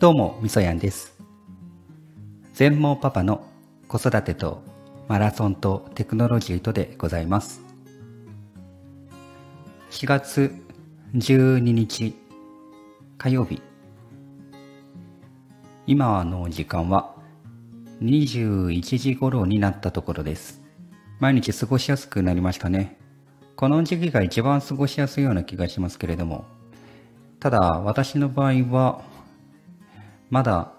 どうも、みそやんです。全盲パパの子育てとマラソンとテクノロジーとでございます。4月12日火曜日。今の時間は21時頃になったところです。毎日過ごしやすくなりましたね。この時期が一番過ごしやすいような気がしますけれども、ただ私の場合はまだ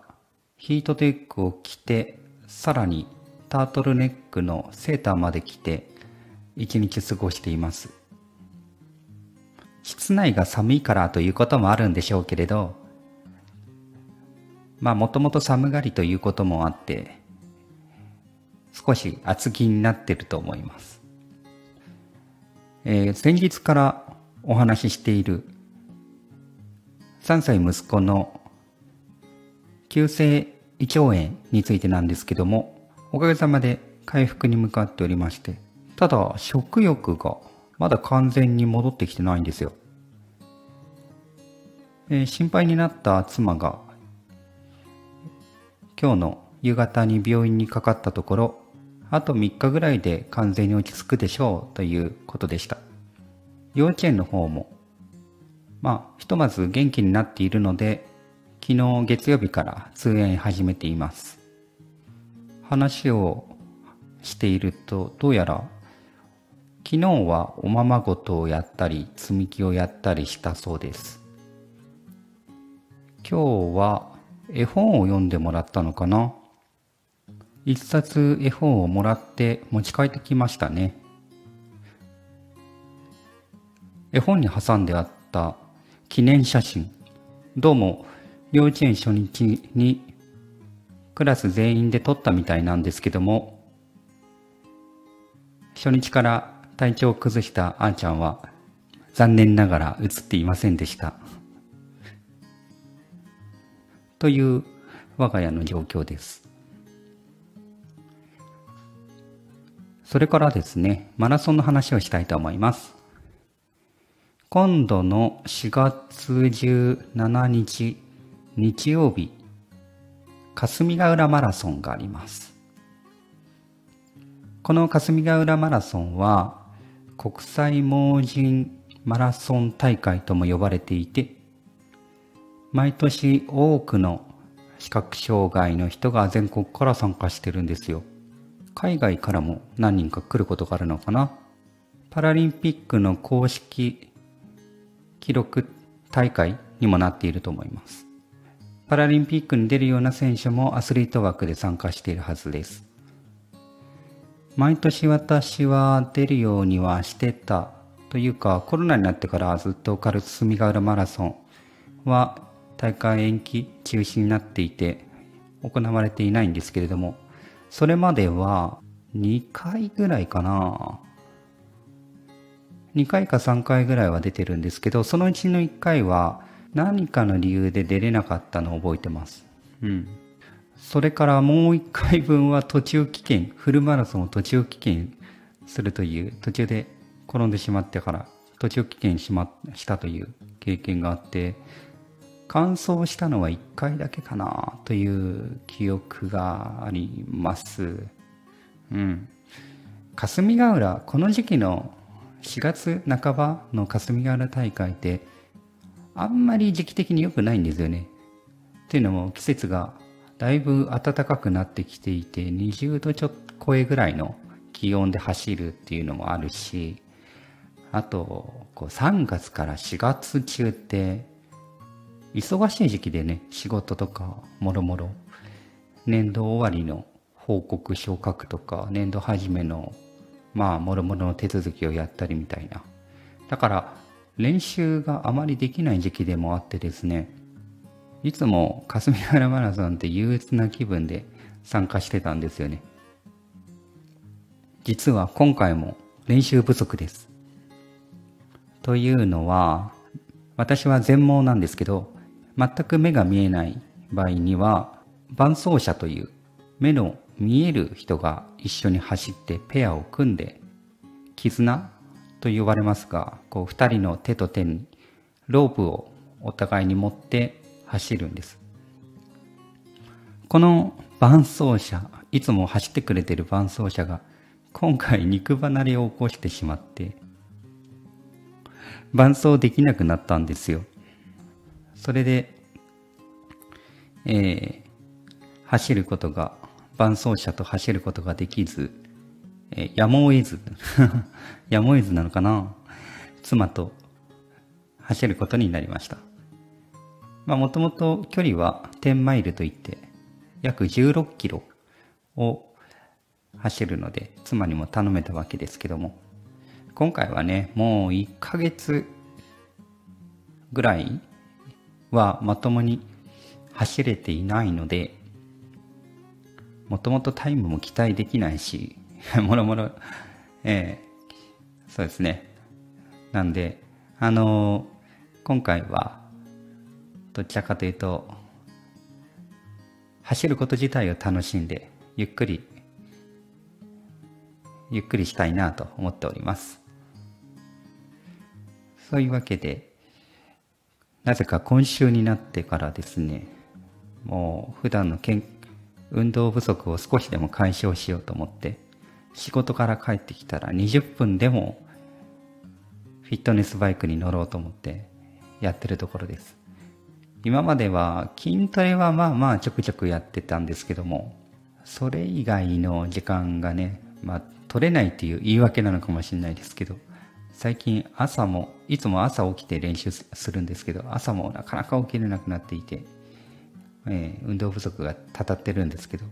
ヒートテックを着てさらにタートルネックのセーターまで着て一日過ごしています。室内が寒いからということもあるんでしょうけれどまあもともと寒がりということもあって少し厚着になっていると思います、えー先日からお話ししている3歳息子の急性胃腸炎についてなんですけども、おかげさまで回復に向かっておりまして、ただ食欲がまだ完全に戻ってきてないんですよ。えー心配になった妻が、今日の夕方に病院にかかったところ、あと3日ぐらいで完全に落ち着くでしょうということでした。幼稚園の方も、まあ、ひとまず元気になっているので、昨日月曜日から通園始めています。話をしていると、どうやら、昨日はおままごとをやったり、積み木をやったりしたそうです。今日は絵本を読んでもらったのかな？一冊絵本をもらって持ち帰ってきましたね。絵本に挟んであった記念写真。どうも幼稚園初日にクラス全員で撮ったみたいなんですけども、初日から体調を崩したあーちゃんは残念ながら写っていませんでした。という我が家の状況です。それからですね、マラソンの話をしたいと思います。今度の4月17日日曜日、霞ヶ浦マラソンがあります。この霞ヶ浦マラソンは国際盲人マラソン大会とも呼ばれていて、毎年多くの視覚障害の人が全国から参加してるんですよ。海外からも何人か来ることがあるのかな。パラリンピックの公式記録大会にもなっていると思います。パラリンピックに出るような選手もアスリート枠で参加しているはずです。毎年私は出るようにはしてたというかコロナになってからずっとカルスミガ浦マラソンは大会延期中止になっていて行われていないんですけれどもそれまでは2回ぐらいかな2回か3回ぐらいは出てるんですけどそのうちの1回は何かの理由で出れなかったのを覚えてます。うん。それからもう1回分は途中棄権、フルマラソンを途中棄権するという、途中で転んでしまってから途中棄権しましたという経験があって、完走したのは1回だけかなという記憶があります。うん。霞ヶ浦、この時期の4月半ばの霞ヶ浦大会って、あんまり時期的に良くないんですよね。っていうのも季節がだいぶ暖かくなってきていて20度ちょっと超えぐらいの気温で走るっていうのもあるしあとこう3月から4月中って忙しい時期でね仕事とかもろもろ年度終わりの報告書を書くとか年度始めのまあもろもろの手続きをやったりみたいなだから練習があまりできない時期でもあってですねいつも霞ヶ浦マラソンって憂鬱な気分で参加してたんですよね。実は今回も練習不足です。というのは、私は全盲なんですけど、全く目が見えない場合には、伴走者という目の見える人が一緒に走ってペアを組んで、絆と呼ばれますが、こう二人の手と手にロープをお互いに持って走るんです。この伴走者、いつも走ってくれてる伴走者が、今回肉離れを起こしてしまって、伴走できなくなったんですよ。それで、えー、走ることが、伴走者と走ることができず、え、やむを得ず、やむを得ずなのかな？妻と走ることになりました。まあもともと距離は10マイルといって、約16キロを走るので、妻にも頼めたわけですけども、今回はね、もう1ヶ月ぐらいはまともに走れていないので、もともとタイムも期待できないし、もろもろ、えー、そうですね。なんで、あのー、今回は、どちらかというと、走ること自体を楽しんで、ゆっくり、ゆっくりしたいなと思っております。そういうわけで、なぜか今週になってからですね、もう普段の健運動不足を少しでも解消しようと思って、仕事から帰ってきたら20分でもフィットネスバイクに乗ろうと思ってやってるところです。今までは筋トレはまあまあちょくちょくやってたんですけども、それ以外の時間がね、まあ取れないっていう言い訳なのかもしれないですけど、最近朝も、いつも朝起きて練習するんですけど、朝もなかなか起きれなくなっていて、えー、運動不足がたたってるんですけど、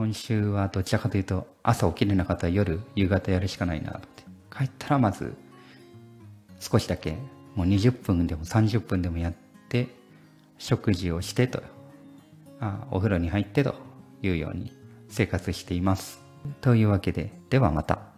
今週はどちらかというと、朝起きれなかったら夜、夕方やるしかないなって。帰ったらまず、少しだけ、もう20分でも30分でもやって、食事をしてと、あお風呂に入ってというように生活しています。というわけで、ではまた。